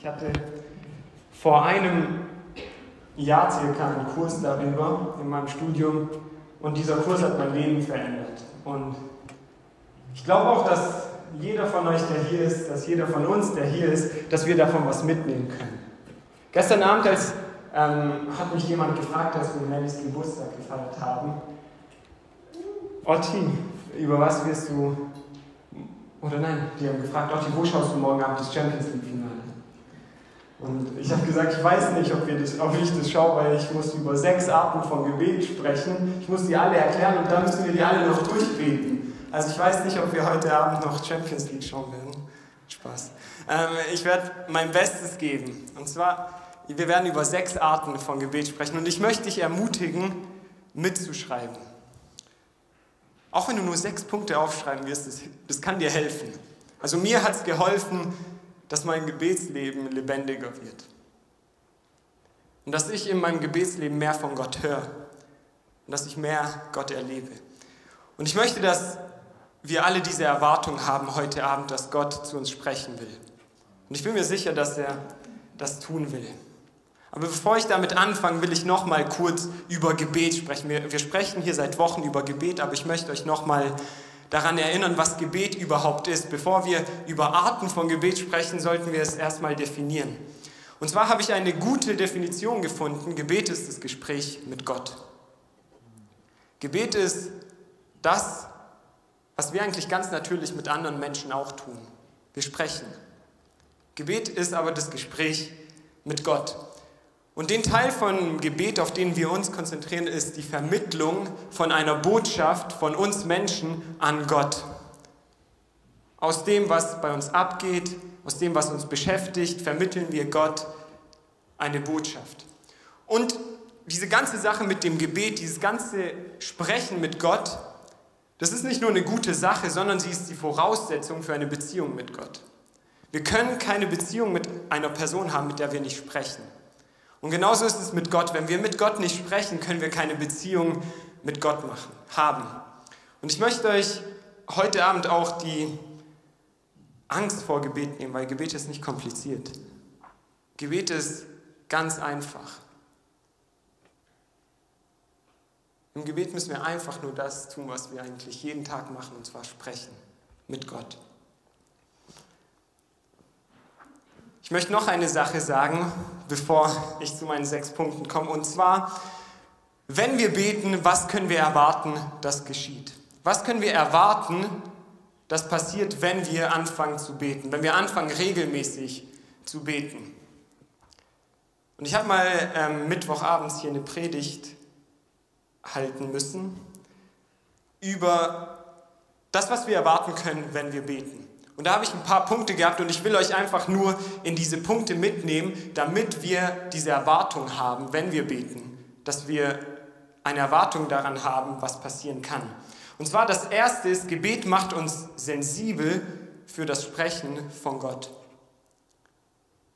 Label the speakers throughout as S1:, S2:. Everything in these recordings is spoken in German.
S1: Ich hatte vor einem Jahr circa einen Kurs darüber in meinem Studium und dieser Kurs hat mein Leben verändert. Und ich glaube auch, dass jeder von euch, der hier ist, dass jeder von uns, der hier ist, dass wir davon was mitnehmen können. Gestern Abend als, ähm, hat mich jemand gefragt, als wir Mellys Geburtstag gefeiert haben, Otti, über was wirst du, oder nein, die haben gefragt, Otti, wo schaust du morgen Abend das Champions League-Finale? Und ich habe gesagt, ich weiß nicht, ob, das, ob ich das schaue, weil ich muss über sechs Arten von Gebet sprechen. Ich muss die alle erklären und dann müssen wir die alle noch durchbeten. Also ich weiß nicht, ob wir heute Abend noch Champions League schauen werden. Spaß. Ähm, ich werde mein Bestes geben. Und zwar, wir werden über sechs Arten von Gebet sprechen. Und ich möchte dich ermutigen, mitzuschreiben. Auch wenn du nur sechs Punkte aufschreiben wirst, das, das kann dir helfen. Also mir hat es geholfen, dass mein Gebetsleben lebendiger wird. Und dass ich in meinem Gebetsleben mehr von Gott höre. Und dass ich mehr Gott erlebe. Und ich möchte, dass wir alle diese Erwartung haben heute Abend, dass Gott zu uns sprechen will. Und ich bin mir sicher, dass er das tun will. Aber bevor ich damit anfange, will ich noch mal kurz über Gebet sprechen. Wir, wir sprechen hier seit Wochen über Gebet, aber ich möchte euch noch mal daran erinnern, was Gebet überhaupt ist. Bevor wir über Arten von Gebet sprechen, sollten wir es erstmal definieren. Und zwar habe ich eine gute Definition gefunden. Gebet ist das Gespräch mit Gott. Gebet ist das, was wir eigentlich ganz natürlich mit anderen Menschen auch tun. Wir sprechen. Gebet ist aber das Gespräch mit Gott. Und den Teil von Gebet, auf den wir uns konzentrieren, ist die Vermittlung von einer Botschaft von uns Menschen an Gott. Aus dem, was bei uns abgeht, aus dem, was uns beschäftigt, vermitteln wir Gott eine Botschaft. Und diese ganze Sache mit dem Gebet, dieses ganze Sprechen mit Gott, das ist nicht nur eine gute Sache, sondern sie ist die Voraussetzung für eine Beziehung mit Gott. Wir können keine Beziehung mit einer Person haben, mit der wir nicht sprechen. Und genauso ist es mit Gott. Wenn wir mit Gott nicht sprechen, können wir keine Beziehung mit Gott machen, haben. Und ich möchte euch heute Abend auch die Angst vor Gebet nehmen, weil Gebet ist nicht kompliziert. Gebet ist ganz einfach. Im Gebet müssen wir einfach nur das tun, was wir eigentlich jeden Tag machen, und zwar sprechen mit Gott. Ich möchte noch eine Sache sagen, bevor ich zu meinen sechs Punkten komme. Und zwar, wenn wir beten, was können wir erwarten, das geschieht? Was können wir erwarten, das passiert, wenn wir anfangen zu beten, wenn wir anfangen regelmäßig zu beten? Und ich habe mal ähm, Mittwochabends hier eine Predigt halten müssen über das, was wir erwarten können, wenn wir beten. Und da habe ich ein paar Punkte gehabt und ich will euch einfach nur in diese Punkte mitnehmen, damit wir diese Erwartung haben, wenn wir beten, dass wir eine Erwartung daran haben, was passieren kann. Und zwar das erste ist, Gebet macht uns sensibel für das Sprechen von Gott.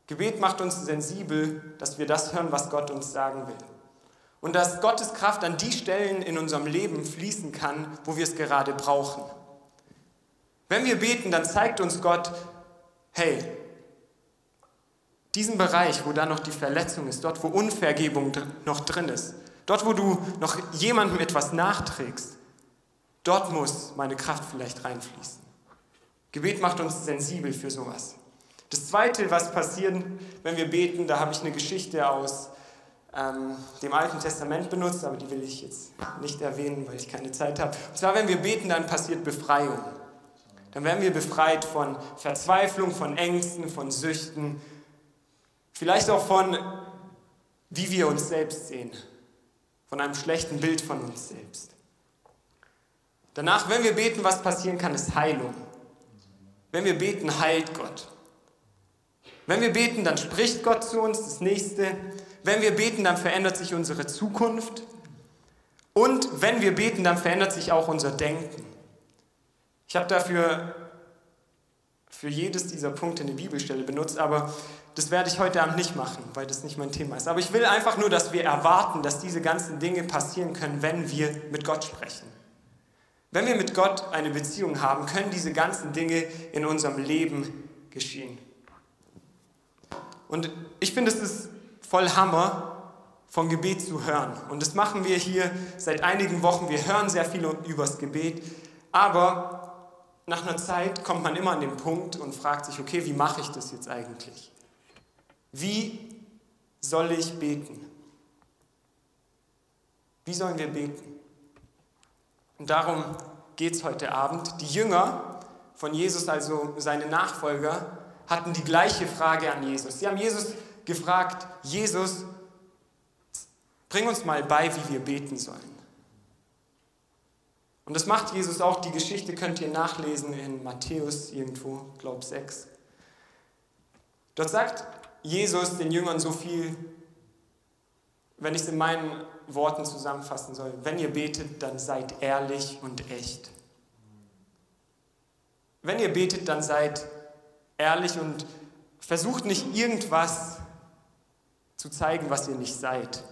S1: Gebet macht uns sensibel, dass wir das hören, was Gott uns sagen will. Und dass Gottes Kraft an die Stellen in unserem Leben fließen kann, wo wir es gerade brauchen. Wenn wir beten, dann zeigt uns Gott, hey, diesen Bereich, wo da noch die Verletzung ist, dort, wo Unvergebung noch drin ist, dort, wo du noch jemandem etwas nachträgst, dort muss meine Kraft vielleicht reinfließen. Gebet macht uns sensibel für sowas. Das Zweite, was passiert, wenn wir beten, da habe ich eine Geschichte aus ähm, dem Alten Testament benutzt, aber die will ich jetzt nicht erwähnen, weil ich keine Zeit habe. Und zwar, wenn wir beten, dann passiert Befreiung. Dann werden wir befreit von Verzweiflung, von Ängsten, von Süchten, vielleicht auch von, wie wir uns selbst sehen, von einem schlechten Bild von uns selbst. Danach, wenn wir beten, was passieren kann, ist Heilung. Wenn wir beten, heilt Gott. Wenn wir beten, dann spricht Gott zu uns, das nächste. Wenn wir beten, dann verändert sich unsere Zukunft. Und wenn wir beten, dann verändert sich auch unser Denken. Ich habe dafür für jedes dieser Punkte eine Bibelstelle benutzt, aber das werde ich heute Abend nicht machen, weil das nicht mein Thema ist. Aber ich will einfach nur, dass wir erwarten, dass diese ganzen Dinge passieren können, wenn wir mit Gott sprechen. Wenn wir mit Gott eine Beziehung haben, können diese ganzen Dinge in unserem Leben geschehen. Und ich finde, es ist voll Hammer, von Gebet zu hören. Und das machen wir hier seit einigen Wochen. Wir hören sehr viel übers Gebet. Aber nach einer Zeit kommt man immer an den Punkt und fragt sich, okay, wie mache ich das jetzt eigentlich? Wie soll ich beten? Wie sollen wir beten? Und darum geht es heute Abend. Die Jünger von Jesus, also seine Nachfolger, hatten die gleiche Frage an Jesus. Sie haben Jesus gefragt, Jesus, bring uns mal bei, wie wir beten sollen. Und das macht Jesus auch. Die Geschichte könnt ihr nachlesen in Matthäus irgendwo, glaube 6. Dort sagt Jesus den Jüngern so viel, wenn ich es in meinen Worten zusammenfassen soll. Wenn ihr betet, dann seid ehrlich und echt. Wenn ihr betet, dann seid ehrlich und versucht nicht irgendwas zu zeigen, was ihr nicht seid.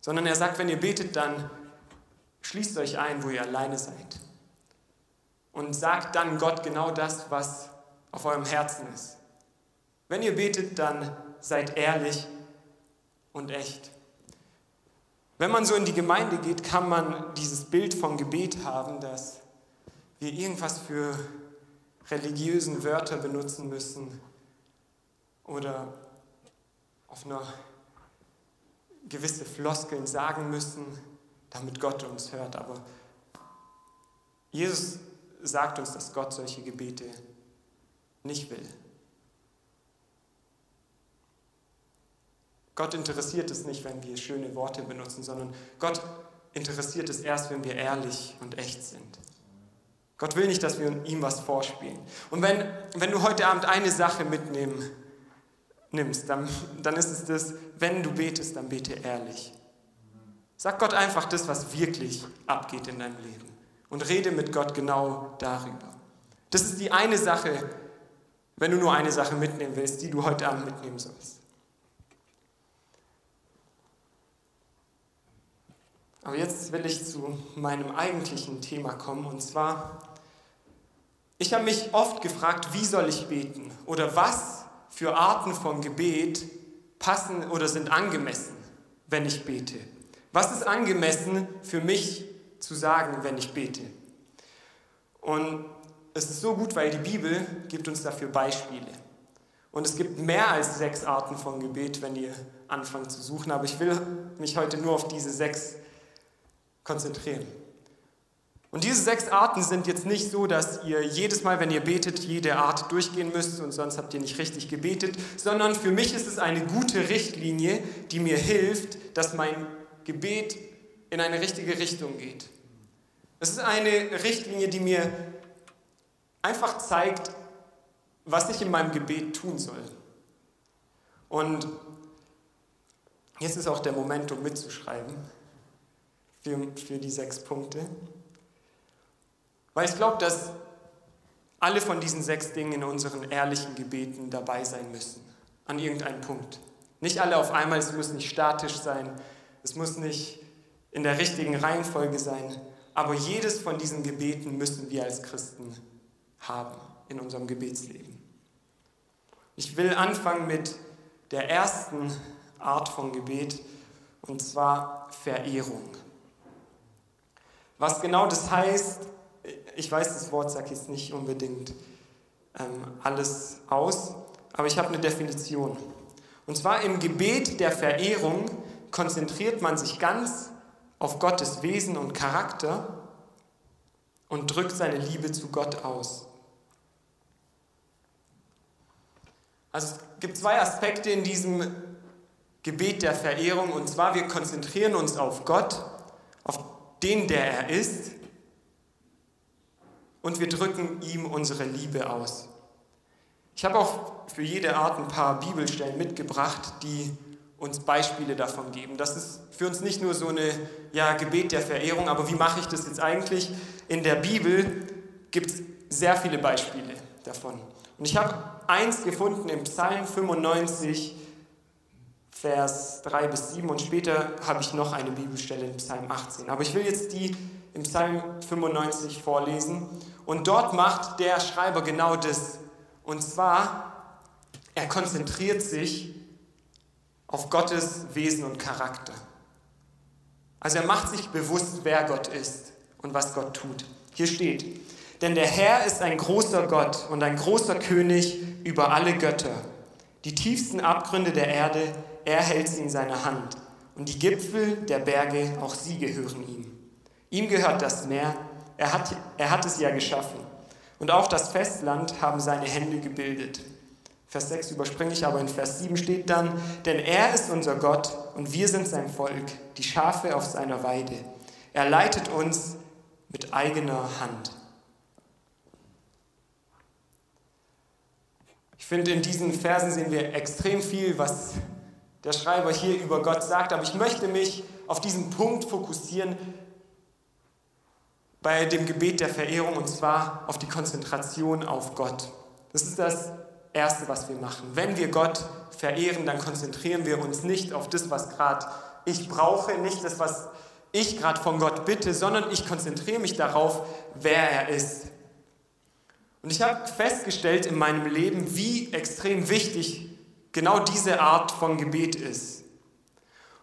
S1: Sondern er sagt, wenn ihr betet, dann schließt euch ein, wo ihr alleine seid. Und sagt dann Gott genau das, was auf eurem Herzen ist. Wenn ihr betet, dann seid ehrlich und echt. Wenn man so in die Gemeinde geht, kann man dieses Bild vom Gebet haben, dass wir irgendwas für religiösen Wörter benutzen müssen oder auf einer gewisse Floskeln sagen müssen, damit Gott uns hört. Aber Jesus sagt uns, dass Gott solche Gebete nicht will. Gott interessiert es nicht, wenn wir schöne Worte benutzen, sondern Gott interessiert es erst, wenn wir ehrlich und echt sind. Gott will nicht, dass wir ihm was vorspielen. Und wenn, wenn du heute Abend eine Sache mitnehmen nimmst, dann, dann ist es das, wenn du betest, dann bete ehrlich. Sag Gott einfach das, was wirklich abgeht in deinem Leben. Und rede mit Gott genau darüber. Das ist die eine Sache, wenn du nur eine Sache mitnehmen willst, die du heute Abend mitnehmen sollst. Aber jetzt will ich zu meinem eigentlichen Thema kommen, und zwar ich habe mich oft gefragt, wie soll ich beten oder was für Arten von Gebet passen oder sind angemessen, wenn ich bete. Was ist angemessen für mich zu sagen, wenn ich bete? Und es ist so gut, weil die Bibel gibt uns dafür Beispiele. Und es gibt mehr als sechs Arten von Gebet, wenn ihr anfangt zu suchen. Aber ich will mich heute nur auf diese sechs konzentrieren. Und diese sechs Arten sind jetzt nicht so, dass ihr jedes Mal, wenn ihr betet, jede Art durchgehen müsst und sonst habt ihr nicht richtig gebetet, sondern für mich ist es eine gute Richtlinie, die mir hilft, dass mein Gebet in eine richtige Richtung geht. Es ist eine Richtlinie, die mir einfach zeigt, was ich in meinem Gebet tun soll. Und jetzt ist auch der Moment, um mitzuschreiben für, für die sechs Punkte. Weil ich glaube, dass alle von diesen sechs Dingen in unseren ehrlichen Gebeten dabei sein müssen, an irgendeinem Punkt. Nicht alle auf einmal, es muss nicht statisch sein, es muss nicht in der richtigen Reihenfolge sein, aber jedes von diesen Gebeten müssen wir als Christen haben in unserem Gebetsleben. Ich will anfangen mit der ersten Art von Gebet, und zwar Verehrung. Was genau das heißt, ich weiß, das Wort sagt jetzt nicht unbedingt ähm, alles aus, aber ich habe eine Definition. Und zwar im Gebet der Verehrung konzentriert man sich ganz auf Gottes Wesen und Charakter und drückt seine Liebe zu Gott aus. Also es gibt zwei Aspekte in diesem Gebet der Verehrung, und zwar wir konzentrieren uns auf Gott, auf den, der er ist, und wir drücken ihm unsere Liebe aus. Ich habe auch für jede Art ein paar Bibelstellen mitgebracht, die uns Beispiele davon geben. Das ist für uns nicht nur so eine ja, Gebet der Verehrung, aber wie mache ich das jetzt eigentlich? In der Bibel gibt es sehr viele Beispiele davon. Und ich habe eins gefunden im Psalm 95, Vers 3 bis 7 und später habe ich noch eine Bibelstelle in Psalm 18. Aber ich will jetzt die im Psalm 95 vorlesen. Und dort macht der Schreiber genau das. Und zwar Er konzentriert sich auf Gottes Wesen und Charakter. Also er macht sich bewusst, wer Gott ist und was Gott tut. Hier steht, denn der Herr ist ein großer Gott und ein großer König über alle Götter. Die tiefsten Abgründe der Erde, er hält sie in seiner Hand. Und die Gipfel der Berge, auch sie gehören ihm. Ihm gehört das Meer, er hat, er hat es ja geschaffen. Und auch das Festland haben seine Hände gebildet. Vers 6 überspringe ich, aber in Vers 7 steht dann, denn er ist unser Gott und wir sind sein Volk, die Schafe auf seiner Weide. Er leitet uns mit eigener Hand. Ich finde, in diesen Versen sehen wir extrem viel, was der Schreiber hier über Gott sagt, aber ich möchte mich auf diesen Punkt fokussieren bei dem Gebet der Verehrung und zwar auf die Konzentration auf Gott. Das ist das Erste, was wir machen. Wenn wir Gott verehren, dann konzentrieren wir uns nicht auf das, was gerade ich brauche, nicht das, was ich gerade von Gott bitte, sondern ich konzentriere mich darauf, wer er ist. Und ich habe festgestellt in meinem Leben, wie extrem wichtig genau diese Art von Gebet ist.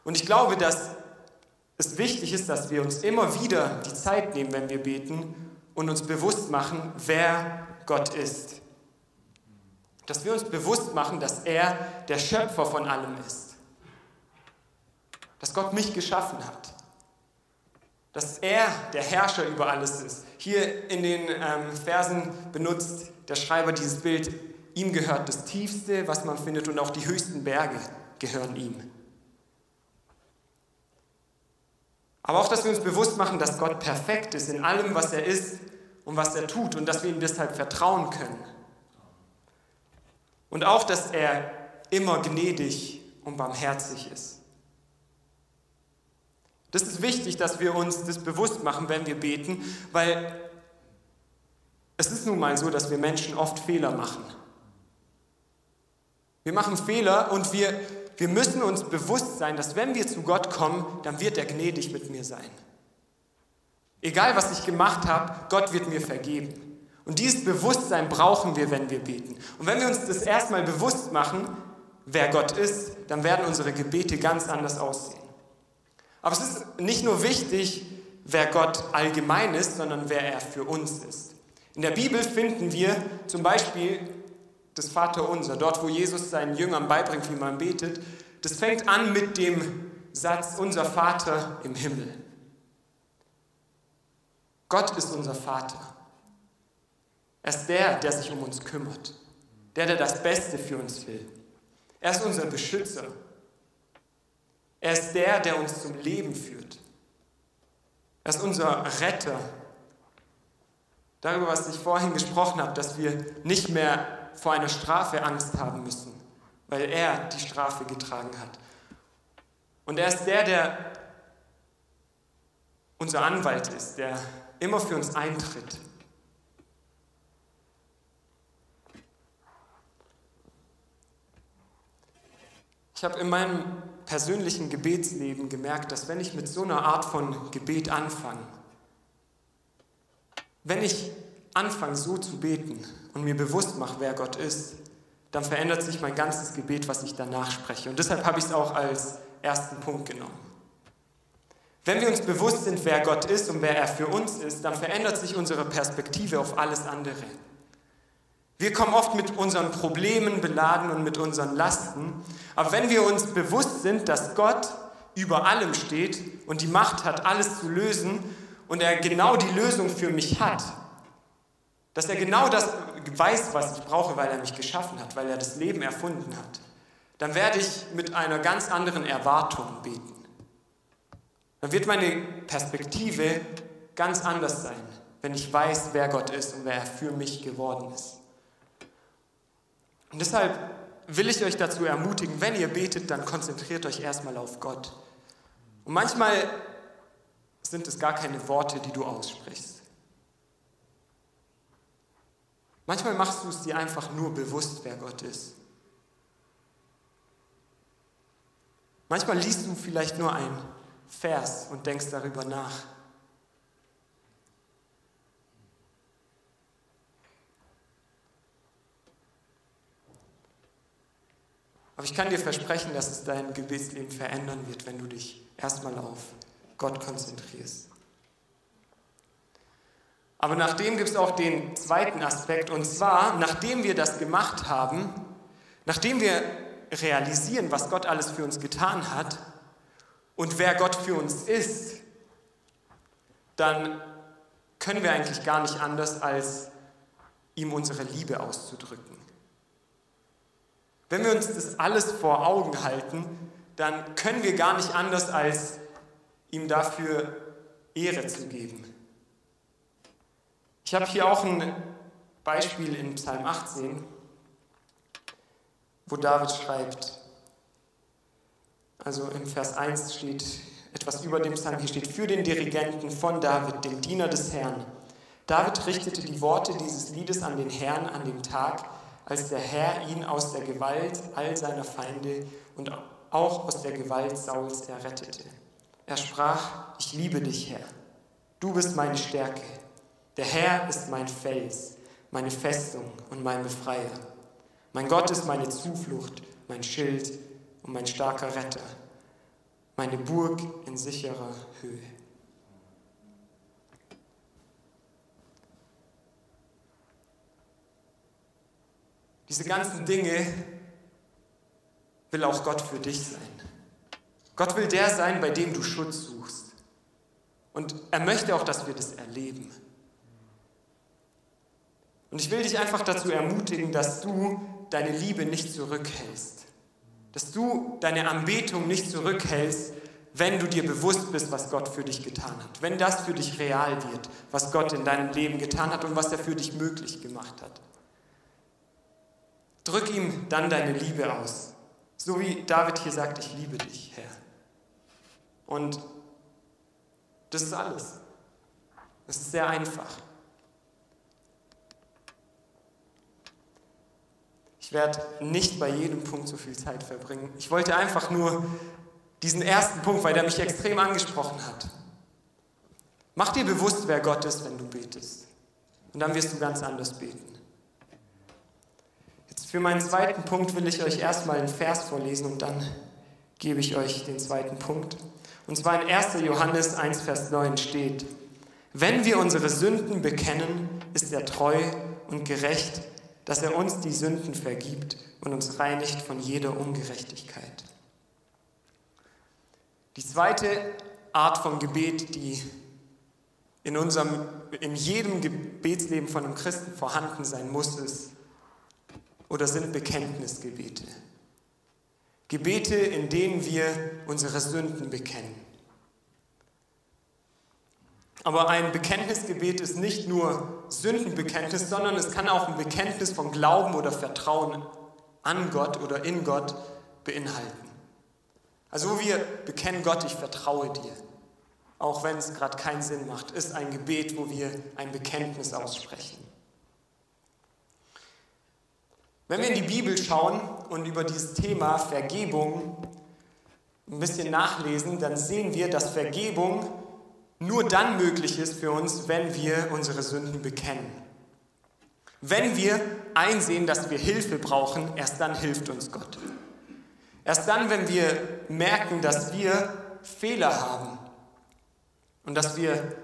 S1: Und ich glaube, dass es wichtig ist, dass wir uns immer wieder die Zeit nehmen, wenn wir beten und uns bewusst machen, wer Gott ist. Dass wir uns bewusst machen, dass er der Schöpfer von allem ist. Dass Gott mich geschaffen hat. Dass er der Herrscher über alles ist. Hier in den ähm, Versen benutzt der Schreiber dieses Bild, ihm gehört das Tiefste, was man findet, und auch die höchsten Berge gehören ihm. Aber auch, dass wir uns bewusst machen, dass Gott perfekt ist in allem, was er ist und was er tut und dass wir ihm deshalb vertrauen können. Und auch, dass er immer gnädig und barmherzig ist. Das ist wichtig, dass wir uns das bewusst machen, wenn wir beten, weil es ist nun mal so, dass wir Menschen oft Fehler machen. Wir machen Fehler und wir wir müssen uns bewusst sein, dass wenn wir zu Gott kommen, dann wird er gnädig mit mir sein. Egal was ich gemacht habe, Gott wird mir vergeben. Und dieses Bewusstsein brauchen wir, wenn wir beten. Und wenn wir uns das erstmal bewusst machen, wer Gott ist, dann werden unsere Gebete ganz anders aussehen. Aber es ist nicht nur wichtig, wer Gott allgemein ist, sondern wer er für uns ist. In der Bibel finden wir zum Beispiel das Vaterunser, dort wo Jesus seinen Jüngern beibringt, wie man betet, das fängt an mit dem Satz, unser Vater im Himmel. Gott ist unser Vater. Er ist der, der sich um uns kümmert, der, der das Beste für uns will. Er ist unser Beschützer. Er ist der, der uns zum Leben führt. Er ist unser Retter. Darüber, was ich vorhin gesprochen habe, dass wir nicht mehr vor einer Strafe Angst haben müssen, weil er die Strafe getragen hat. Und er ist der, der unser Anwalt ist, der immer für uns eintritt. Ich habe in meinem persönlichen Gebetsleben gemerkt, dass wenn ich mit so einer Art von Gebet anfange, wenn ich anfange so zu beten und mir bewusst mache, wer Gott ist, dann verändert sich mein ganzes Gebet, was ich danach spreche. Und deshalb habe ich es auch als ersten Punkt genommen. Wenn wir uns bewusst sind, wer Gott ist und wer er für uns ist, dann verändert sich unsere Perspektive auf alles andere. Wir kommen oft mit unseren Problemen beladen und mit unseren Lasten, aber wenn wir uns bewusst sind, dass Gott über allem steht und die Macht hat, alles zu lösen und er genau die Lösung für mich hat, dass er genau das weiß, was ich brauche, weil er mich geschaffen hat, weil er das Leben erfunden hat. Dann werde ich mit einer ganz anderen Erwartung beten. Dann wird meine Perspektive ganz anders sein, wenn ich weiß, wer Gott ist und wer er für mich geworden ist. Und deshalb will ich euch dazu ermutigen, wenn ihr betet, dann konzentriert euch erstmal auf Gott. Und manchmal sind es gar keine Worte, die du aussprichst. Manchmal machst du es dir einfach nur bewusst, wer Gott ist. Manchmal liest du vielleicht nur einen Vers und denkst darüber nach. Aber ich kann dir versprechen, dass es dein Gebetsleben verändern wird, wenn du dich erstmal auf Gott konzentrierst. Aber nachdem gibt es auch den zweiten Aspekt, und zwar, nachdem wir das gemacht haben, nachdem wir realisieren, was Gott alles für uns getan hat und wer Gott für uns ist, dann können wir eigentlich gar nicht anders, als ihm unsere Liebe auszudrücken. Wenn wir uns das alles vor Augen halten, dann können wir gar nicht anders, als ihm dafür Ehre zu geben. Ich habe hier auch ein Beispiel in Psalm 18, wo David schreibt, also im Vers 1 steht etwas über dem Psalm, hier steht, für den Dirigenten von David, dem Diener des Herrn. David richtete die Worte dieses Liedes an den Herrn an dem Tag, als der Herr ihn aus der Gewalt all seiner Feinde und auch aus der Gewalt Sauls errettete. Er sprach, ich liebe dich, Herr. Du bist meine Stärke. Der Herr ist mein Fels, meine Festung und mein Befreier. Mein Gott ist meine Zuflucht, mein Schild und mein starker Retter, meine Burg in sicherer Höhe. Diese ganzen Dinge will auch Gott für dich sein. Gott will der sein, bei dem du Schutz suchst. Und er möchte auch, dass wir das erleben. Und ich will dich einfach dazu ermutigen, dass du deine Liebe nicht zurückhältst. Dass du deine Anbetung nicht zurückhältst, wenn du dir bewusst bist, was Gott für dich getan hat. Wenn das für dich real wird, was Gott in deinem Leben getan hat und was er für dich möglich gemacht hat. Drück ihm dann deine Liebe aus. So wie David hier sagt, ich liebe dich, Herr. Und das ist alles. Das ist sehr einfach. Ich werde nicht bei jedem Punkt so viel Zeit verbringen. Ich wollte einfach nur diesen ersten Punkt, weil der mich extrem angesprochen hat. Mach dir bewusst, wer Gott ist, wenn du betest. Und dann wirst du ganz anders beten. Für meinen zweiten Punkt will ich euch erstmal einen Vers vorlesen und dann gebe ich euch den zweiten Punkt. Und zwar in 1. Johannes 1, Vers 9 steht, wenn wir unsere Sünden bekennen, ist er treu und gerecht, dass er uns die Sünden vergibt und uns reinigt von jeder Ungerechtigkeit. Die zweite Art von Gebet, die in, unserem, in jedem Gebetsleben von einem Christen vorhanden sein muss, ist oder sind Bekenntnisgebete. Gebete, in denen wir unsere Sünden bekennen. Aber ein Bekenntnisgebet ist nicht nur Sündenbekenntnis, sondern es kann auch ein Bekenntnis von Glauben oder Vertrauen an Gott oder in Gott beinhalten. Also wir bekennen Gott, ich vertraue dir, auch wenn es gerade keinen Sinn macht, ist ein Gebet, wo wir ein Bekenntnis aussprechen. Wenn wir in die Bibel schauen und über dieses Thema Vergebung ein bisschen nachlesen, dann sehen wir, dass Vergebung nur dann möglich ist für uns, wenn wir unsere Sünden bekennen. Wenn wir einsehen, dass wir Hilfe brauchen, erst dann hilft uns Gott. Erst dann, wenn wir merken, dass wir Fehler haben und dass wir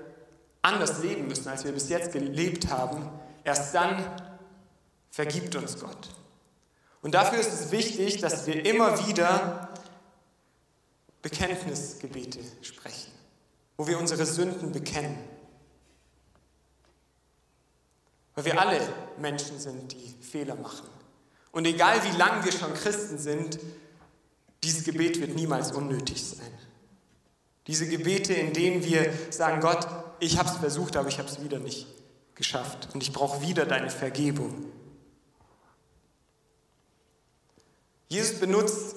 S1: anders leben müssen, als wir bis jetzt gelebt haben, erst dann vergibt uns Gott. Und dafür ist es wichtig, dass wir immer wieder Bekenntnisgebete sprechen wo wir unsere Sünden bekennen. Weil wir alle Menschen sind, die Fehler machen. Und egal wie lang wir schon Christen sind, dieses Gebet wird niemals unnötig sein. Diese Gebete, in denen wir sagen, Gott, ich habe es versucht, aber ich habe es wieder nicht geschafft und ich brauche wieder deine Vergebung. Jesus benutzt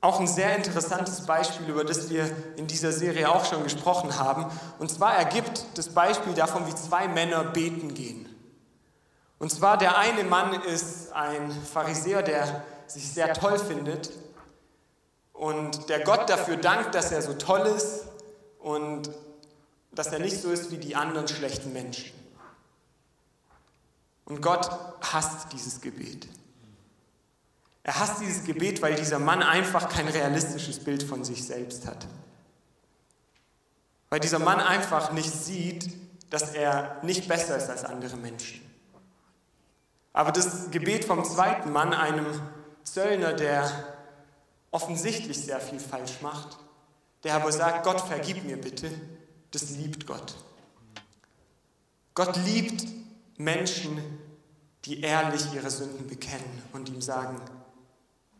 S1: auch ein sehr interessantes Beispiel, über das wir in dieser Serie auch schon gesprochen haben. Und zwar ergibt das Beispiel davon, wie zwei Männer beten gehen. Und zwar der eine Mann ist ein Pharisäer, der sich sehr toll findet und der Gott dafür dankt, dass er so toll ist und dass er nicht so ist wie die anderen schlechten Menschen. Und Gott hasst dieses Gebet. Er hasst dieses Gebet, weil dieser Mann einfach kein realistisches Bild von sich selbst hat. Weil dieser Mann einfach nicht sieht, dass er nicht besser ist als andere Menschen. Aber das Gebet vom zweiten Mann, einem Zöllner, der offensichtlich sehr viel falsch macht, der aber sagt, Gott, vergib mir bitte, das liebt Gott. Gott liebt Menschen, die ehrlich ihre Sünden bekennen und ihm sagen,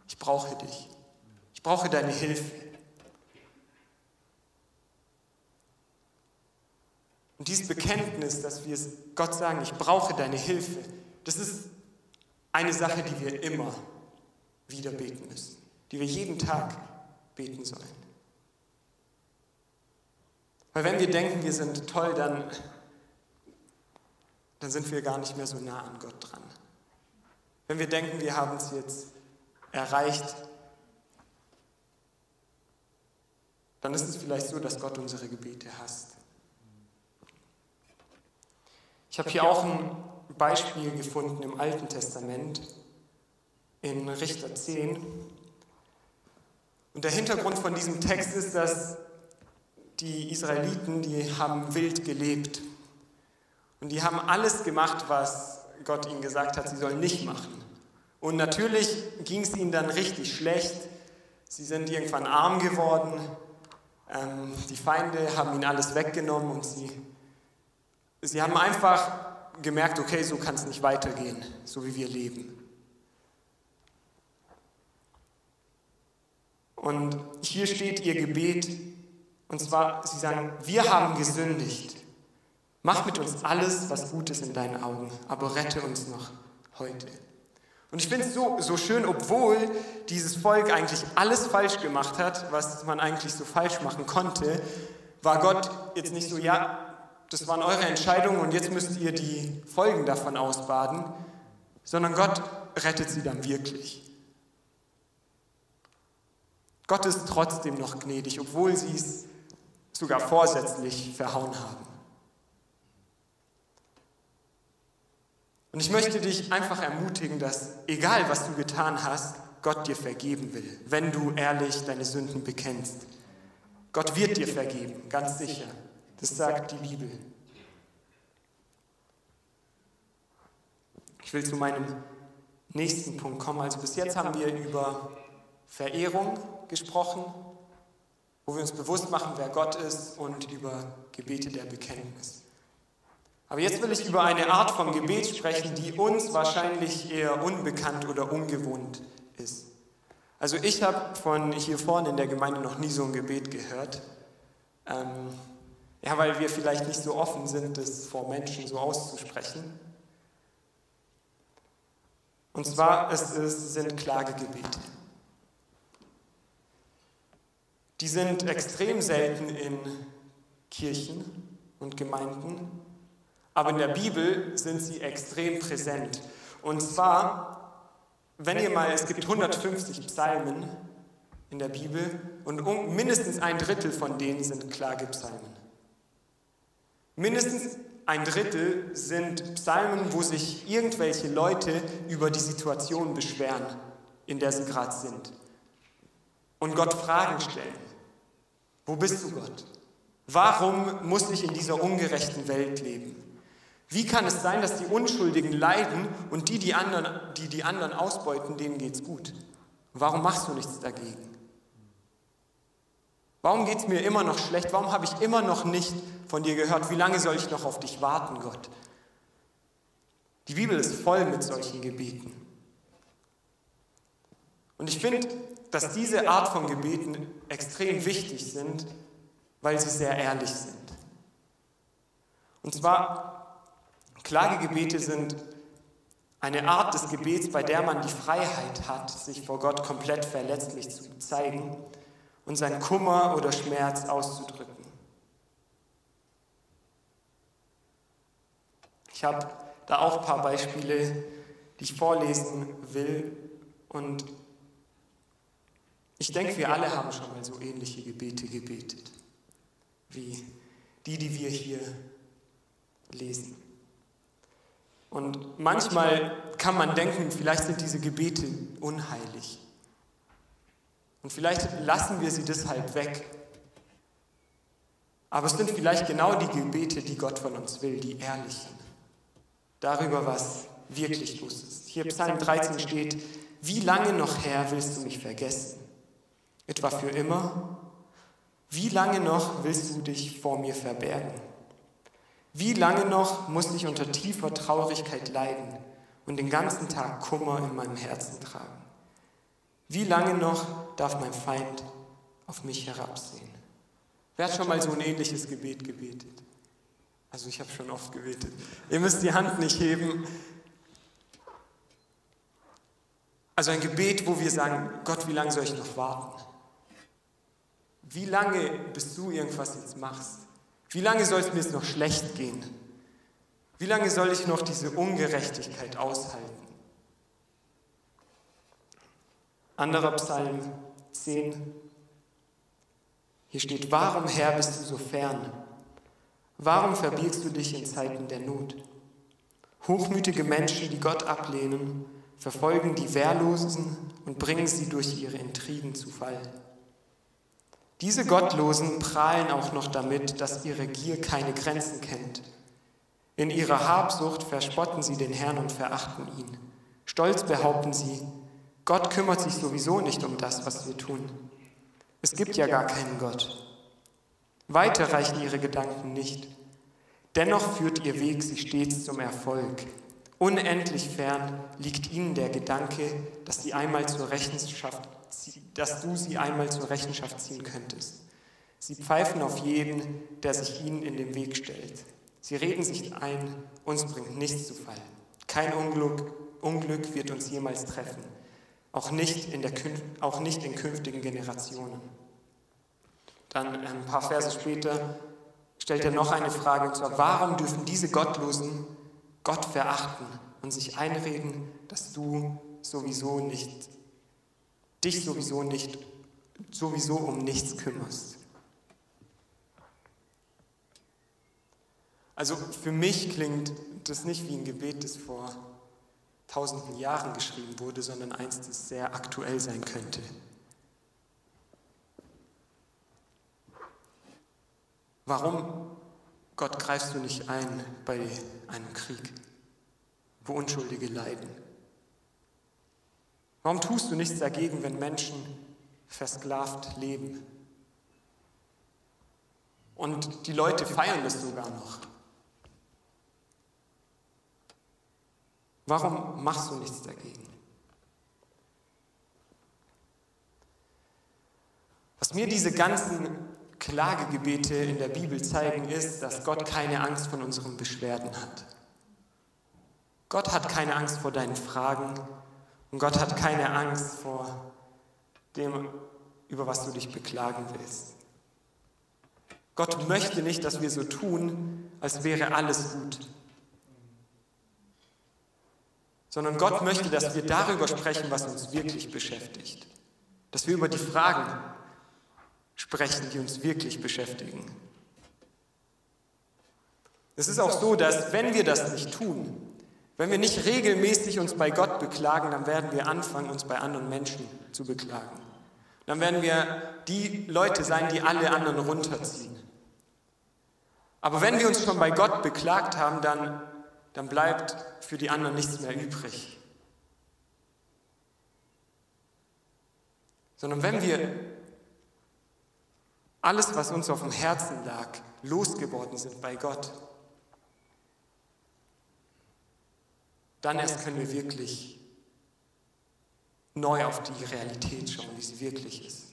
S1: ich brauche dich, ich brauche deine Hilfe. Und dieses Bekenntnis, dass wir Gott sagen, ich brauche deine Hilfe, das ist eine Sache, die wir immer wieder beten müssen, die wir jeden Tag beten sollen. Weil wenn wir denken, wir sind toll, dann, dann sind wir gar nicht mehr so nah an Gott dran. Wenn wir denken, wir haben es jetzt erreicht, dann ist es vielleicht so, dass Gott unsere Gebete hasst. Ich habe hier auch ein Beispiel gefunden im Alten Testament, in Richter 10. Und der Hintergrund von diesem Text ist, dass die Israeliten, die haben wild gelebt. Und die haben alles gemacht, was Gott ihnen gesagt hat, sie sollen nicht machen. Und natürlich ging es ihnen dann richtig schlecht. Sie sind irgendwann arm geworden. Ähm, die Feinde haben ihnen alles weggenommen und sie, sie haben einfach gemerkt, okay, so kann es nicht weitergehen, so wie wir leben. Und hier steht ihr Gebet, und zwar, sie sagen, wir haben gesündigt. Mach mit uns alles, was gut ist in deinen Augen, aber rette uns noch heute. Und ich finde es so, so schön, obwohl dieses Volk eigentlich alles falsch gemacht hat, was man eigentlich so falsch machen konnte, war Gott jetzt nicht so, ja, das waren eure Entscheidungen und jetzt müsst ihr die Folgen davon ausbaden, sondern Gott rettet sie dann wirklich. Gott ist trotzdem noch gnädig, obwohl sie es sogar vorsätzlich verhauen haben. Und ich möchte dich einfach ermutigen, dass egal was du getan hast, Gott dir vergeben will, wenn du ehrlich deine Sünden bekennst. Gott wird dir vergeben, ganz sicher. Das sagt die Bibel. Ich will zu meinem nächsten Punkt kommen. Also bis jetzt haben wir über Verehrung gesprochen, wo wir uns bewusst machen, wer Gott ist und über Gebete der Bekenntnis. Aber jetzt will ich über eine Art von Gebet sprechen, die uns wahrscheinlich eher unbekannt oder ungewohnt ist. Also ich habe von hier vorne in der Gemeinde noch nie so ein Gebet gehört. Ähm, ja, weil wir vielleicht nicht so offen sind, das vor Menschen so auszusprechen. Und zwar es ist, sind Klagegebete. Die sind extrem selten in Kirchen und Gemeinden, aber in der Bibel sind sie extrem präsent. Und zwar, wenn ihr mal, es gibt 150 Psalmen in der Bibel und mindestens ein Drittel von denen sind Klagepsalmen. Mindestens ein Drittel sind Psalmen, wo sich irgendwelche Leute über die Situation beschweren, in der sie gerade sind. Und Gott Fragen stellen. Wo bist du, Gott? Warum muss ich in dieser ungerechten Welt leben? Wie kann es sein, dass die Unschuldigen leiden und die, die anderen, die, die anderen ausbeuten, denen geht's gut? Warum machst du nichts dagegen? Warum geht es mir immer noch schlecht? Warum habe ich immer noch nicht von dir gehört? Wie lange soll ich noch auf dich warten, Gott? Die Bibel ist voll mit solchen Gebeten. Und ich finde, dass diese Art von Gebeten extrem wichtig sind, weil sie sehr ehrlich sind. Und zwar, Klagegebete sind eine Art des Gebets, bei der man die Freiheit hat, sich vor Gott komplett verletzlich zu zeigen und seinen Kummer oder Schmerz auszudrücken. Ich habe da auch ein paar Beispiele, die ich vorlesen will und ich denke, wir alle haben schon mal so ähnliche Gebete gebetet, wie die, die wir hier lesen. Und manchmal kann man denken, vielleicht sind diese Gebete unheilig. Und vielleicht lassen wir sie deshalb weg. Aber es sind vielleicht genau die Gebete, die Gott von uns will, die ehrlichen. Darüber, was wirklich los ist. Hier Psalm 13 steht, wie lange noch her willst du mich vergessen? Etwa für immer? Wie lange noch willst du dich vor mir verbergen? Wie lange noch muss ich unter tiefer Traurigkeit leiden und den ganzen Tag Kummer in meinem Herzen tragen? Wie lange noch darf mein Feind auf mich herabsehen? Wer hat schon mal so ein ähnliches Gebet gebetet? Also ich habe schon oft gebetet. Ihr müsst die Hand nicht heben. Also ein Gebet, wo wir sagen, Gott, wie lange soll ich noch warten? Wie lange, bis du irgendwas jetzt machst? Wie lange soll es mir jetzt noch schlecht gehen? Wie lange soll ich noch diese Ungerechtigkeit aushalten? Anderer Psalm 10. Hier steht, warum Herr bist du so fern? Warum verbirgst du dich in Zeiten der Not? Hochmütige Menschen, die Gott ablehnen, verfolgen die Wehrlosen und bringen sie durch ihre Intrigen zu Fall. Diese Gottlosen prahlen auch noch damit, dass ihre Gier keine Grenzen kennt. In ihrer Habsucht verspotten sie den Herrn und verachten ihn. Stolz behaupten sie, Gott kümmert sich sowieso nicht um das, was wir tun. Es gibt ja gar keinen Gott. Weiter reichen ihre Gedanken nicht. Dennoch führt ihr Weg sie stets zum Erfolg. Unendlich fern liegt ihnen der Gedanke, dass, sie einmal zur Rechenschaft, dass du sie einmal zur Rechenschaft ziehen könntest. Sie pfeifen auf jeden, der sich ihnen in den Weg stellt. Sie reden sich ein, uns bringt nichts zu Fall. Kein Unglück, Unglück wird uns jemals treffen, auch nicht in, der, auch nicht in künftigen Generationen. Dann ein paar Verse später stellt er noch eine Frage, und zwar, warum dürfen diese Gottlosen Gott verachten und sich einreden, dass du sowieso nicht, dich sowieso nicht, sowieso um nichts kümmerst. Also für mich klingt das nicht wie ein Gebet, das vor tausenden Jahren geschrieben wurde, sondern eins, das sehr aktuell sein könnte. Warum Gott greifst du nicht ein bei einem Krieg, wo Unschuldige leiden? Warum tust du nichts dagegen, wenn Menschen versklavt leben? Und die Leute feiern das sogar noch. Warum machst du nichts dagegen? Was mir diese ganzen Klagegebete in der Bibel zeigen, ist, dass Gott keine Angst vor unseren Beschwerden hat. Gott hat keine Angst vor deinen Fragen und Gott hat keine Angst vor dem, über was du dich beklagen willst. Gott möchte nicht, dass wir so tun, als wäre alles gut. Sondern Gott möchte, dass wir darüber sprechen, was uns wirklich beschäftigt. Dass wir über die Fragen sprechen, die uns wirklich beschäftigen. Es ist auch so, dass wenn wir das nicht tun, wenn wir nicht regelmäßig uns bei Gott beklagen, dann werden wir anfangen, uns bei anderen Menschen zu beklagen. Dann werden wir die Leute sein, die alle anderen runterziehen. Aber wenn wir uns schon bei Gott beklagt haben, dann, dann bleibt für die anderen nichts mehr übrig. Sondern wenn wir alles, was uns auf dem Herzen lag, losgeworden sind bei Gott, dann erst können wir wirklich neu auf die Realität schauen, wie sie wirklich ist.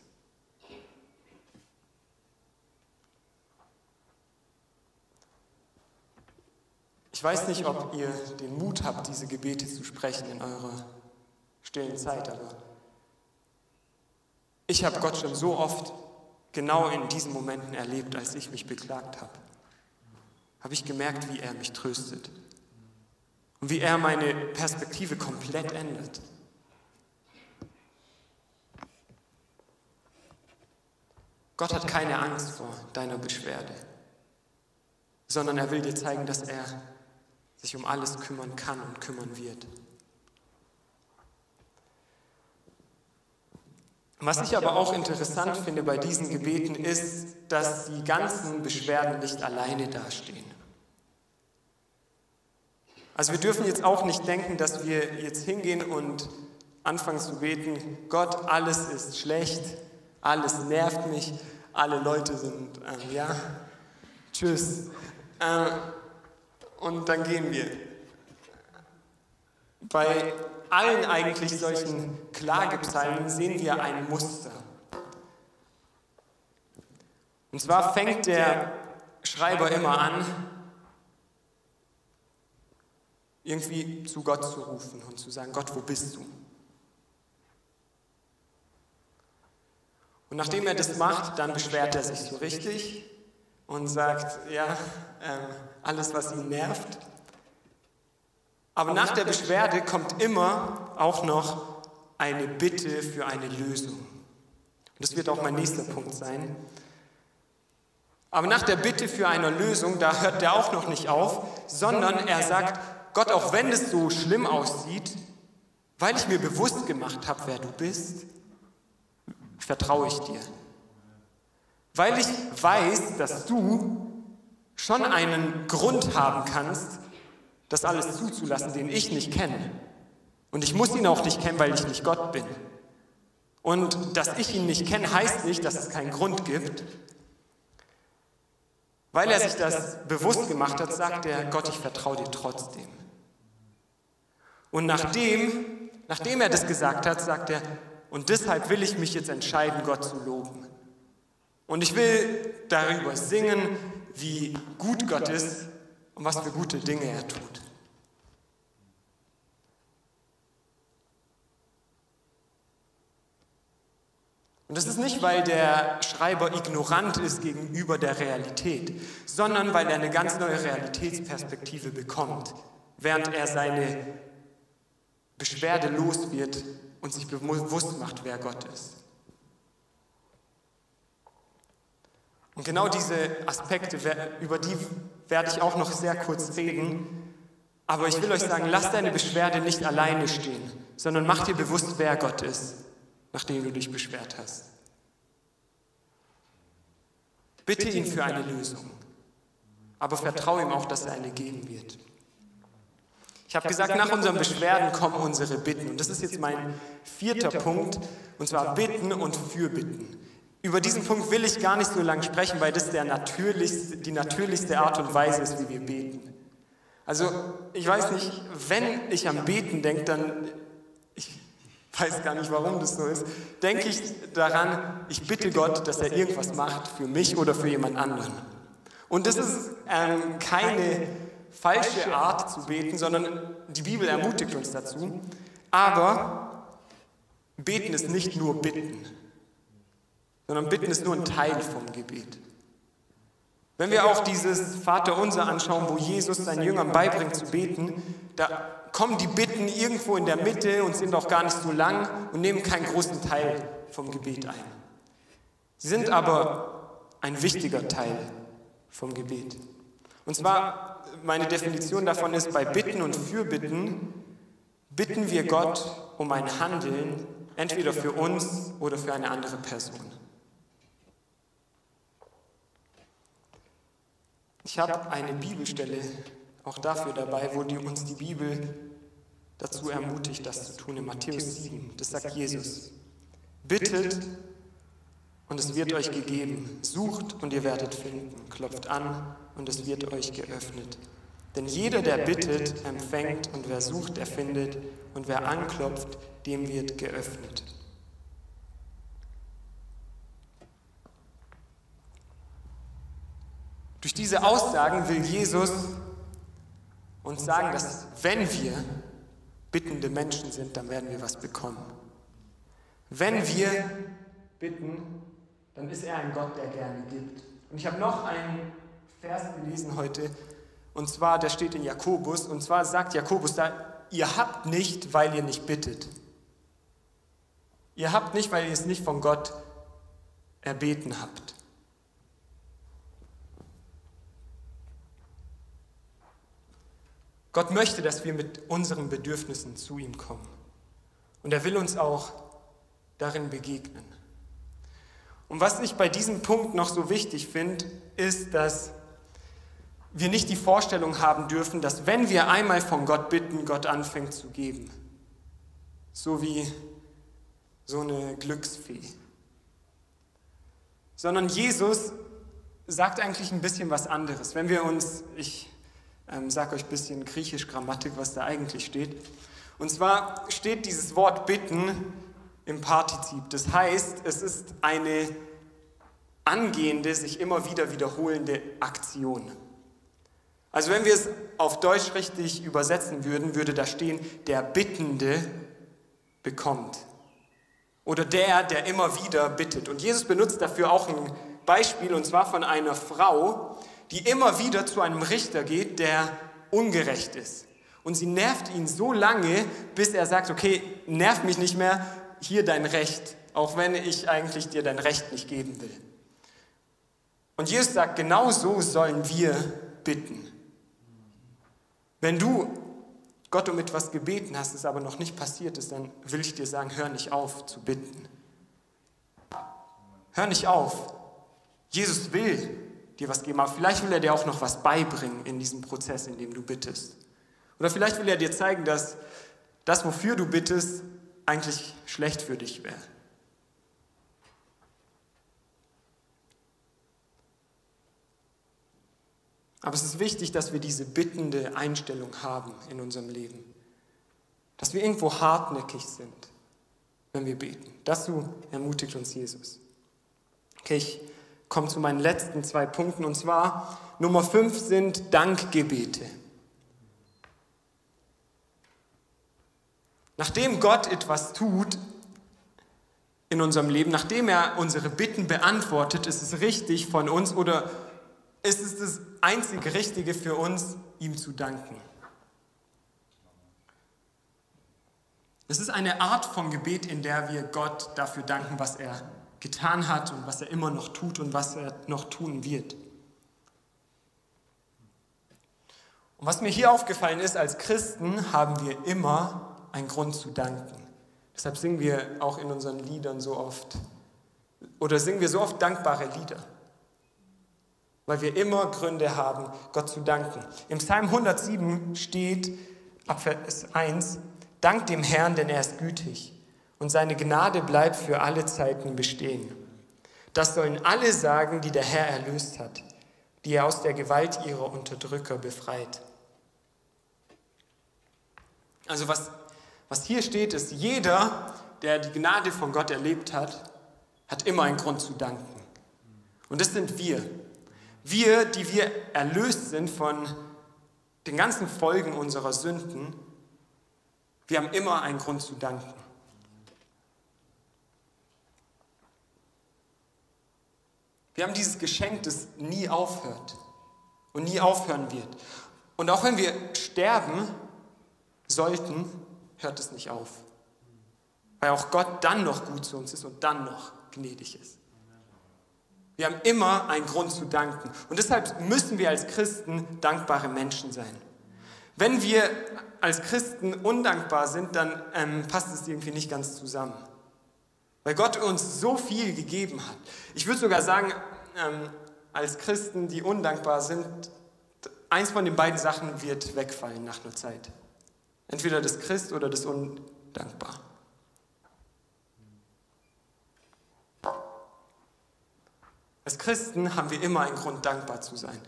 S1: Ich weiß nicht, ob ihr den Mut habt, diese Gebete zu sprechen in eurer stillen Zeit, aber ich habe Gott schon so oft genau in diesen Momenten erlebt, als ich mich beklagt habe. Habe ich gemerkt, wie er mich tröstet und wie er meine Perspektive komplett ändert. Gott hat keine Angst vor deiner Beschwerde, sondern er will dir zeigen, dass er sich um alles kümmern kann und kümmern wird. Was ich aber auch interessant finde bei diesen Gebeten ist, dass die ganzen Beschwerden nicht alleine dastehen. Also wir dürfen jetzt auch nicht denken, dass wir jetzt hingehen und anfangen zu beten, Gott, alles ist schlecht, alles nervt mich, alle Leute sind, äh, ja, tschüss. Äh, und dann gehen wir. Bei allen eigentlich solchen Klagepsalmen sehen wir ein Muster. Und zwar fängt der Schreiber immer an, irgendwie zu Gott zu rufen und zu sagen, Gott, wo bist du? Und nachdem er das macht, dann beschwert er sich so richtig und sagt, ja, äh, alles, was ihn nervt. Aber nach der Beschwerde kommt immer auch noch eine Bitte für eine Lösung. Und das wird auch mein nächster Punkt sein. Aber nach der Bitte für eine Lösung, da hört er auch noch nicht auf, sondern er sagt, Gott, auch wenn es so schlimm aussieht, weil ich mir bewusst gemacht habe, wer du bist, vertraue ich dir. Weil ich weiß, dass du schon einen Grund haben kannst, das alles zuzulassen, den ich nicht kenne. Und ich muss ihn auch nicht kennen, weil ich nicht Gott bin. Und dass ich ihn nicht kenne, heißt nicht, dass es keinen Grund gibt. Weil er sich das bewusst gemacht hat, sagt er, Gott, ich vertraue dir trotzdem. Und nachdem, nachdem er das gesagt hat, sagt er, und deshalb will ich mich jetzt entscheiden, Gott zu loben. Und ich will darüber singen, wie gut Gott ist und was für gute Dinge er tut. Und das ist nicht, weil der Schreiber ignorant ist gegenüber der Realität, sondern weil er eine ganz neue Realitätsperspektive bekommt, während er seine Beschwerde los wird und sich bewusst macht, wer Gott ist. Und genau diese Aspekte, über die werde ich auch noch sehr kurz reden. Aber ich will euch sagen, lass deine Beschwerde nicht alleine stehen, sondern mach dir bewusst, wer Gott ist, nachdem du dich beschwert hast. Bitte ihn für eine Lösung, aber vertraue ihm auch, dass er eine geben wird. Ich habe gesagt, nach unseren Beschwerden kommen unsere Bitten. Und das ist jetzt mein vierter Punkt, und zwar Bitten und Fürbitten. Über diesen Punkt will ich gar nicht so lange sprechen, weil das der natürlichste, die natürlichste Art und Weise ist, wie wir beten. Also ich weiß nicht, wenn ich am Beten denke, dann, ich weiß gar nicht, warum das so ist, denke ich daran, ich bitte Gott, dass er irgendwas macht für mich oder für jemand anderen. Und das ist ähm, keine falsche Art zu beten, sondern die Bibel ermutigt uns dazu. Aber beten ist nicht nur bitten, sondern bitten ist nur ein Teil vom Gebet. Wenn wir auch dieses Vaterunser anschauen, wo Jesus seinen Jüngern beibringt zu beten, da kommen die Bitten irgendwo in der Mitte und sind auch gar nicht so lang und nehmen keinen großen Teil vom Gebet ein. Sie sind aber ein wichtiger Teil vom Gebet. Und zwar meine Definition davon ist, bei Bitten und Fürbitten bitten wir Gott um ein Handeln, entweder für uns oder für eine andere Person. Ich habe eine Bibelstelle auch dafür dabei, wo die, uns die Bibel dazu ermutigt, das zu tun. In Matthäus 7, das sagt Jesus. Bittet und es wird euch gegeben. Sucht und ihr werdet finden. Klopft an und es wird euch geöffnet. Denn jeder, der bittet, empfängt und wer sucht, der findet und wer anklopft, dem wird geöffnet. Durch diese Aussagen will Jesus uns sagen, dass wenn wir bittende Menschen sind, dann werden wir was bekommen. Wenn wir bitten, dann ist er ein Gott, der gerne gibt. Und ich habe noch einen Vers gelesen heute, und zwar, der steht in Jakobus, und zwar sagt Jakobus da, ihr habt nicht, weil ihr nicht bittet. Ihr habt nicht, weil ihr es nicht von Gott erbeten habt. Gott möchte, dass wir mit unseren Bedürfnissen zu ihm kommen. Und er will uns auch darin begegnen. Und was ich bei diesem Punkt noch so wichtig finde, ist, dass wir nicht die Vorstellung haben dürfen, dass wenn wir einmal von Gott bitten, Gott anfängt zu geben. So wie so eine Glücksfee. Sondern Jesus sagt eigentlich ein bisschen was anderes. Wenn wir uns, ich ähm, sage euch ein bisschen griechisch Grammatik, was da eigentlich steht. Und zwar steht dieses Wort bitten im Partizip. Das heißt, es ist eine angehende, sich immer wieder wiederholende Aktion. Also wenn wir es auf Deutsch richtig übersetzen würden, würde da stehen, der Bittende bekommt. Oder der, der immer wieder bittet. Und Jesus benutzt dafür auch ein Beispiel, und zwar von einer Frau, die immer wieder zu einem Richter geht, der ungerecht ist. Und sie nervt ihn so lange, bis er sagt, okay, nerv mich nicht mehr, hier dein Recht, auch wenn ich eigentlich dir dein Recht nicht geben will. Und Jesus sagt, genau so sollen wir bitten. Wenn du Gott um etwas gebeten hast, es aber noch nicht passiert ist, dann will ich dir sagen, hör nicht auf zu bitten. Hör nicht auf. Jesus will dir was geben, aber vielleicht will er dir auch noch was beibringen in diesem Prozess, in dem du bittest. Oder vielleicht will er dir zeigen, dass das, wofür du bittest, eigentlich schlecht für dich wäre. Aber es ist wichtig, dass wir diese bittende Einstellung haben in unserem Leben. Dass wir irgendwo hartnäckig sind, wenn wir beten. Dazu ermutigt uns Jesus. Okay, ich komme zu meinen letzten zwei Punkten. Und zwar Nummer fünf sind Dankgebete. Nachdem Gott etwas tut in unserem Leben, nachdem er unsere Bitten beantwortet, ist es richtig von uns oder ist es das einzige Richtige für uns, ihm zu danken. Es ist eine Art von Gebet, in der wir Gott dafür danken, was er getan hat und was er immer noch tut und was er noch tun wird. Und was mir hier aufgefallen ist, als Christen haben wir immer einen Grund zu danken. Deshalb singen wir auch in unseren Liedern so oft, oder singen wir so oft dankbare Lieder, weil wir immer Gründe haben, Gott zu danken. Im Psalm 107 steht ab Vers 1, Dank dem Herrn, denn er ist gütig und seine Gnade bleibt für alle Zeiten bestehen. Das sollen alle sagen, die der Herr erlöst hat, die er aus der Gewalt ihrer Unterdrücker befreit. Also was, was hier steht, ist, jeder, der die Gnade von Gott erlebt hat, hat immer einen Grund zu danken. Und das sind wir. Wir, die wir erlöst sind von den ganzen Folgen unserer Sünden, wir haben immer einen Grund zu danken. Wir haben dieses Geschenk, das nie aufhört und nie aufhören wird. Und auch wenn wir sterben sollten, hört es nicht auf. Weil auch Gott dann noch gut zu uns ist und dann noch gnädig ist. Wir haben immer einen Grund zu danken. Und deshalb müssen wir als Christen dankbare Menschen sein. Wenn wir als Christen undankbar sind, dann ähm, passt es irgendwie nicht ganz zusammen. Weil Gott uns so viel gegeben hat. Ich würde sogar sagen, ähm, als Christen, die undankbar sind, eins von den beiden Sachen wird wegfallen nach einer Zeit. Entweder das Christ oder das Undankbar. Als Christen haben wir immer einen Grund, dankbar zu sein.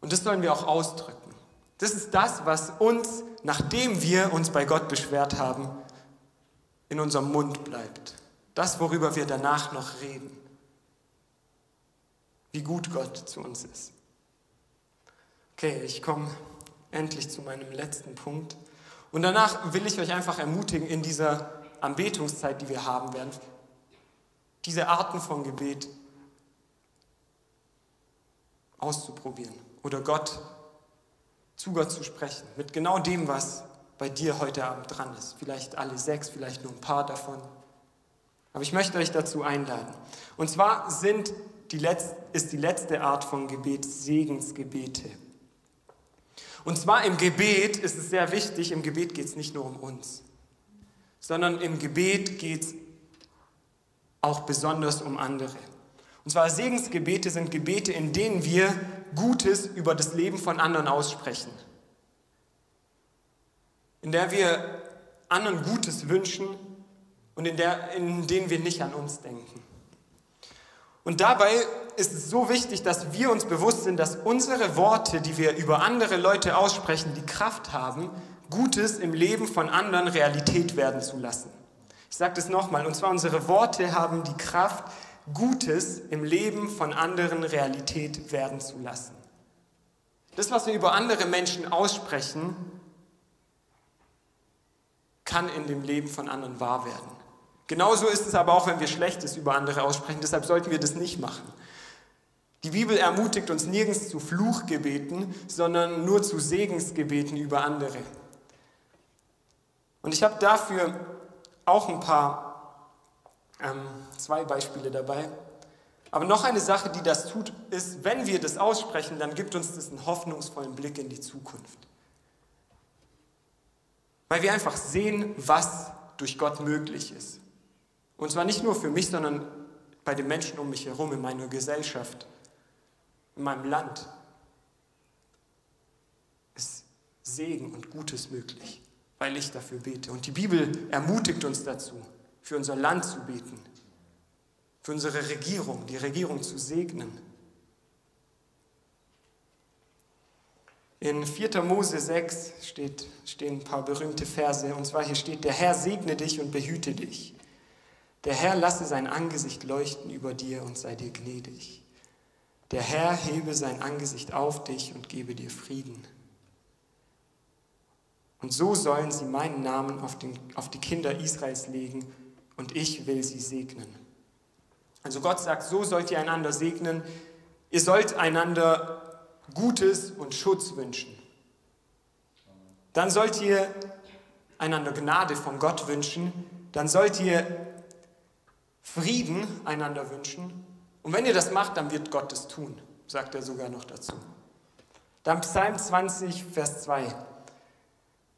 S1: Und das sollen wir auch ausdrücken. Das ist das, was uns, nachdem wir uns bei Gott beschwert haben, in unserem Mund bleibt. Das, worüber wir danach noch reden. Wie gut Gott zu uns ist. Okay, ich komme endlich zu meinem letzten Punkt. Und danach will ich euch einfach ermutigen, in dieser Anbetungszeit, die wir haben werden, diese Arten von Gebet auszuprobieren oder Gott zu Gott zu sprechen, mit genau dem, was bei dir heute Abend dran ist. Vielleicht alle sechs, vielleicht nur ein paar davon. Aber ich möchte euch dazu einladen. Und zwar sind die ist die letzte Art von Gebet Segensgebete. Und zwar im Gebet ist es sehr wichtig, im Gebet geht es nicht nur um uns, sondern im Gebet geht es auch besonders um andere. Und zwar Segensgebete sind Gebete, in denen wir Gutes über das Leben von anderen aussprechen. In der wir anderen Gutes wünschen und in, der, in denen wir nicht an uns denken. Und dabei ist es so wichtig, dass wir uns bewusst sind, dass unsere Worte, die wir über andere Leute aussprechen, die Kraft haben, Gutes im Leben von anderen Realität werden zu lassen. Ich sage das nochmal, und zwar unsere Worte haben die Kraft, Gutes im Leben von anderen Realität werden zu lassen. Das, was wir über andere Menschen aussprechen, kann in dem Leben von anderen wahr werden. Genauso ist es aber auch, wenn wir Schlechtes über andere aussprechen. Deshalb sollten wir das nicht machen. Die Bibel ermutigt uns nirgends zu Fluchgebeten, sondern nur zu Segensgebeten über andere. Und ich habe dafür auch ein paar, ähm, zwei Beispiele dabei. Aber noch eine Sache, die das tut, ist, wenn wir das aussprechen, dann gibt uns das einen hoffnungsvollen Blick in die Zukunft. Weil wir einfach sehen, was durch Gott möglich ist. Und zwar nicht nur für mich, sondern bei den Menschen um mich herum, in meiner Gesellschaft, in meinem Land. Ist Segen und Gutes möglich, weil ich dafür bete. Und die Bibel ermutigt uns dazu, für unser Land zu beten, für unsere Regierung, die Regierung zu segnen. In 4. Mose 6 steht, stehen ein paar berühmte Verse, und zwar hier steht, der Herr segne dich und behüte dich. Der Herr lasse sein Angesicht leuchten über dir und sei dir gnädig. Der Herr hebe sein Angesicht auf dich und gebe dir Frieden. Und so sollen sie meinen Namen auf, den, auf die Kinder Israels legen und ich will sie segnen. Also Gott sagt, so sollt ihr einander segnen. Ihr sollt einander Gutes und Schutz wünschen. Dann sollt ihr einander Gnade von Gott wünschen. Dann sollt ihr Frieden einander wünschen. Und wenn ihr das macht, dann wird Gott es tun, sagt er sogar noch dazu. Dann Psalm 20, Vers 2.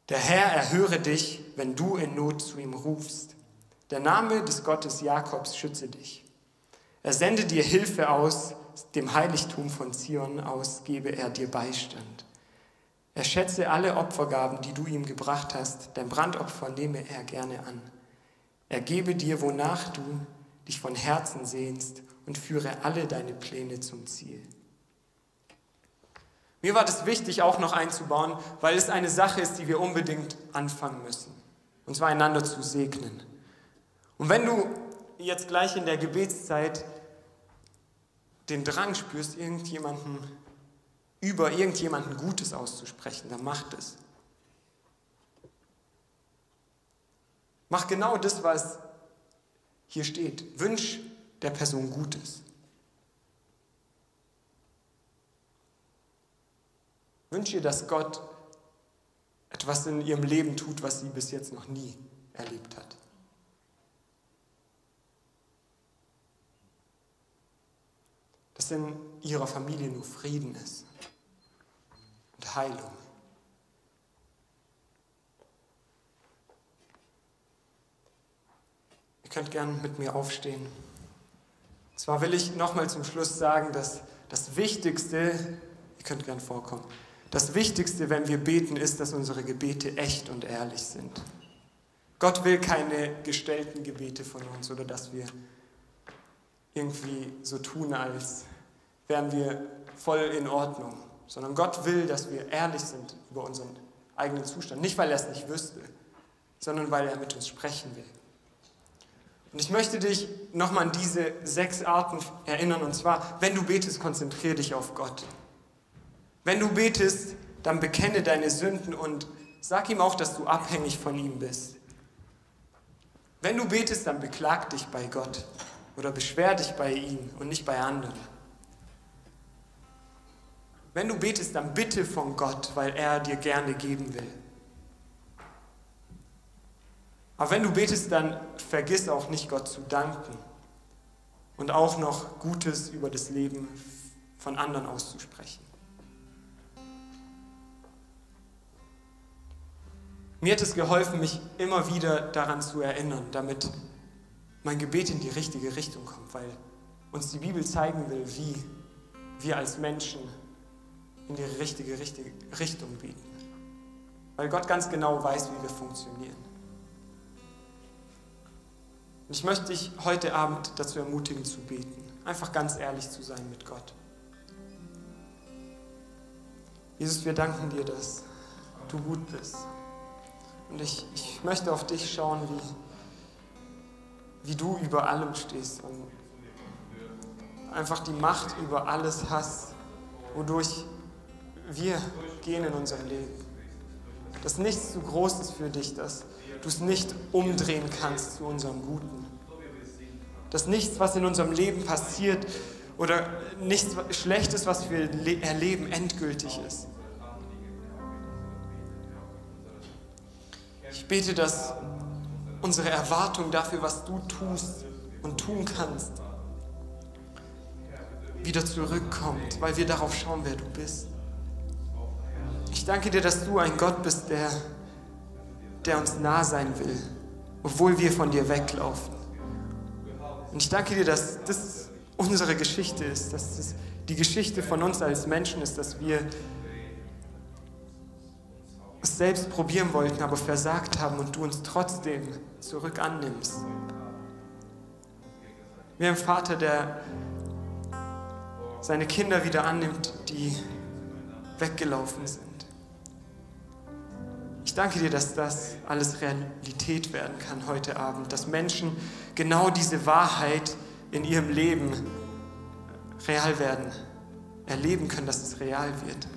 S1: Der Herr erhöre dich, wenn du in Not zu ihm rufst. Der Name des Gottes Jakobs schütze dich. Er sende dir Hilfe aus, dem Heiligtum von Zion aus gebe er dir Beistand. Er schätze alle Opfergaben, die du ihm gebracht hast, dein Brandopfer nehme er gerne an. Er gebe dir, wonach du dich von Herzen sehnst und führe alle deine Pläne zum Ziel. Mir war das wichtig auch noch einzubauen, weil es eine Sache ist, die wir unbedingt anfangen müssen. Und zwar einander zu segnen. Und wenn du jetzt gleich in der Gebetszeit den Drang spürst, irgendjemanden über irgendjemanden Gutes auszusprechen, dann mach das. Mach genau das, was hier steht, wünsch der Person Gutes. Wünsche ihr, dass Gott etwas in ihrem Leben tut, was sie bis jetzt noch nie erlebt hat. Dass in ihrer Familie nur Frieden ist und Heilung. könnt gern mit mir aufstehen. Zwar will ich nochmal zum Schluss sagen, dass das Wichtigste, ihr könnt gern vorkommen, das Wichtigste, wenn wir beten, ist, dass unsere Gebete echt und ehrlich sind. Gott will keine gestellten Gebete von uns oder dass wir irgendwie so tun, als wären wir voll in Ordnung, sondern Gott will, dass wir ehrlich sind über unseren eigenen Zustand. Nicht, weil er es nicht wüsste, sondern weil er mit uns sprechen will. Und ich möchte dich nochmal an diese sechs Arten erinnern. Und zwar, wenn du betest, konzentriere dich auf Gott. Wenn du betest, dann bekenne deine Sünden und sag ihm auch, dass du abhängig von ihm bist. Wenn du betest, dann beklag dich bei Gott oder beschwer dich bei ihm und nicht bei anderen. Wenn du betest, dann bitte von Gott, weil er dir gerne geben will. Aber wenn du betest, dann vergiss auch nicht, Gott zu danken und auch noch Gutes über das Leben von anderen auszusprechen. mir hat es geholfen, mich immer wieder daran zu erinnern, damit mein Gebet in die richtige Richtung kommt, weil uns die Bibel zeigen will, wie wir als Menschen in die richtige, richtige Richtung beten. Weil Gott ganz genau weiß, wie wir funktionieren. Und ich möchte dich heute Abend dazu ermutigen zu beten, einfach ganz ehrlich zu sein mit Gott. Jesus, wir danken dir, dass du gut bist. Und ich, ich möchte auf dich schauen, wie, wie du über allem stehst und einfach die Macht über alles hast, wodurch wir gehen in unserem Leben. Dass nichts zu groß ist für dich, dass du es nicht umdrehen kannst zu unserem Guten. Dass nichts, was in unserem Leben passiert oder nichts Schlechtes, was wir erleben, endgültig ist. Ich bete, dass unsere Erwartung dafür, was du tust und tun kannst, wieder zurückkommt, weil wir darauf schauen, wer du bist. Ich danke dir, dass du ein Gott bist, der, der uns nah sein will, obwohl wir von dir weglaufen. Und ich danke dir, dass das unsere Geschichte ist, dass das die Geschichte von uns als Menschen ist, dass wir es selbst probieren wollten, aber versagt haben und du uns trotzdem zurück annimmst. Haben einen Vater, der seine Kinder wieder annimmt, die weggelaufen sind. Ich danke dir, dass das alles Realität werden kann heute Abend, dass Menschen genau diese Wahrheit in ihrem Leben real werden, erleben können, dass es real wird.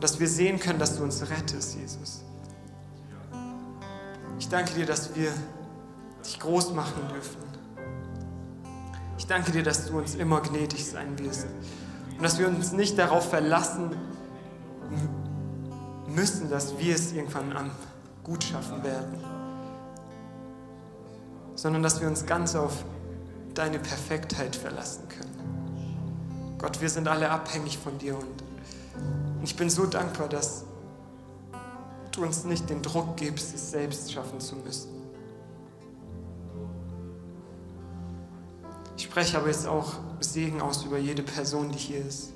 S1: Dass wir sehen können, dass du uns rettest, Jesus. Ich danke dir, dass wir dich groß machen dürfen. Ich danke dir, dass du uns immer gnädig sein wirst und dass wir uns nicht darauf verlassen müssen, dass wir es irgendwann am gut schaffen werden, sondern dass wir uns ganz auf deine Perfektheit verlassen können. Gott, wir sind alle abhängig von dir und ich bin so dankbar, dass du uns nicht den Druck gibst, es selbst schaffen zu müssen. Ich spreche aber jetzt auch Segen aus über jede Person, die hier ist.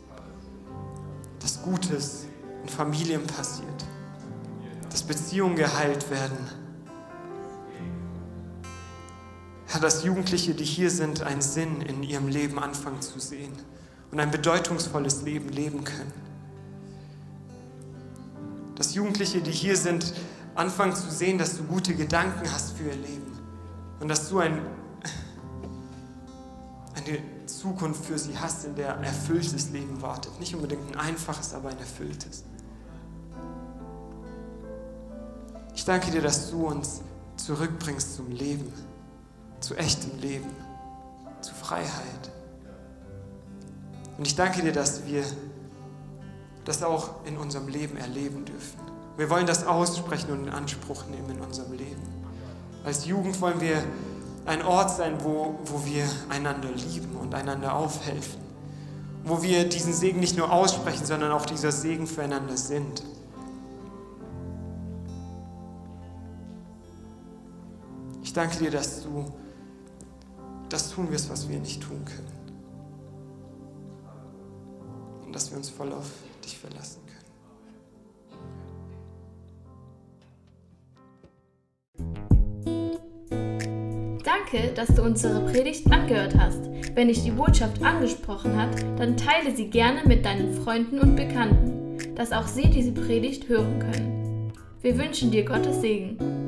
S1: Dass Gutes in Familien passiert. Dass Beziehungen geheilt werden. Herr, dass Jugendliche, die hier sind, einen Sinn in ihrem Leben anfangen zu sehen und ein bedeutungsvolles Leben leben können. Dass Jugendliche, die hier sind, anfangen zu sehen, dass du gute Gedanken hast für ihr Leben und dass du ein eine Zukunft für sie hast, in der ein erfülltes Leben wartet. Nicht unbedingt ein einfaches, aber ein erfülltes. Ich danke dir, dass du uns zurückbringst zum Leben, zu echtem Leben, zu Freiheit. Und ich danke dir, dass wir das auch in unserem Leben erleben dürfen. Wir wollen das aussprechen und in Anspruch nehmen in unserem Leben. Als Jugend wollen wir ein Ort sein, wo, wo wir einander lieben und einander aufhelfen. Wo wir diesen Segen nicht nur aussprechen, sondern auch dieser Segen füreinander sind. Danke dir, dass du das tun wirst, was wir nicht tun können. Und dass wir uns voll auf dich verlassen können.
S2: Danke, dass du unsere Predigt angehört hast. Wenn dich die Botschaft angesprochen hat, dann teile sie gerne mit deinen Freunden und Bekannten, dass auch sie diese Predigt hören können. Wir wünschen dir Gottes Segen.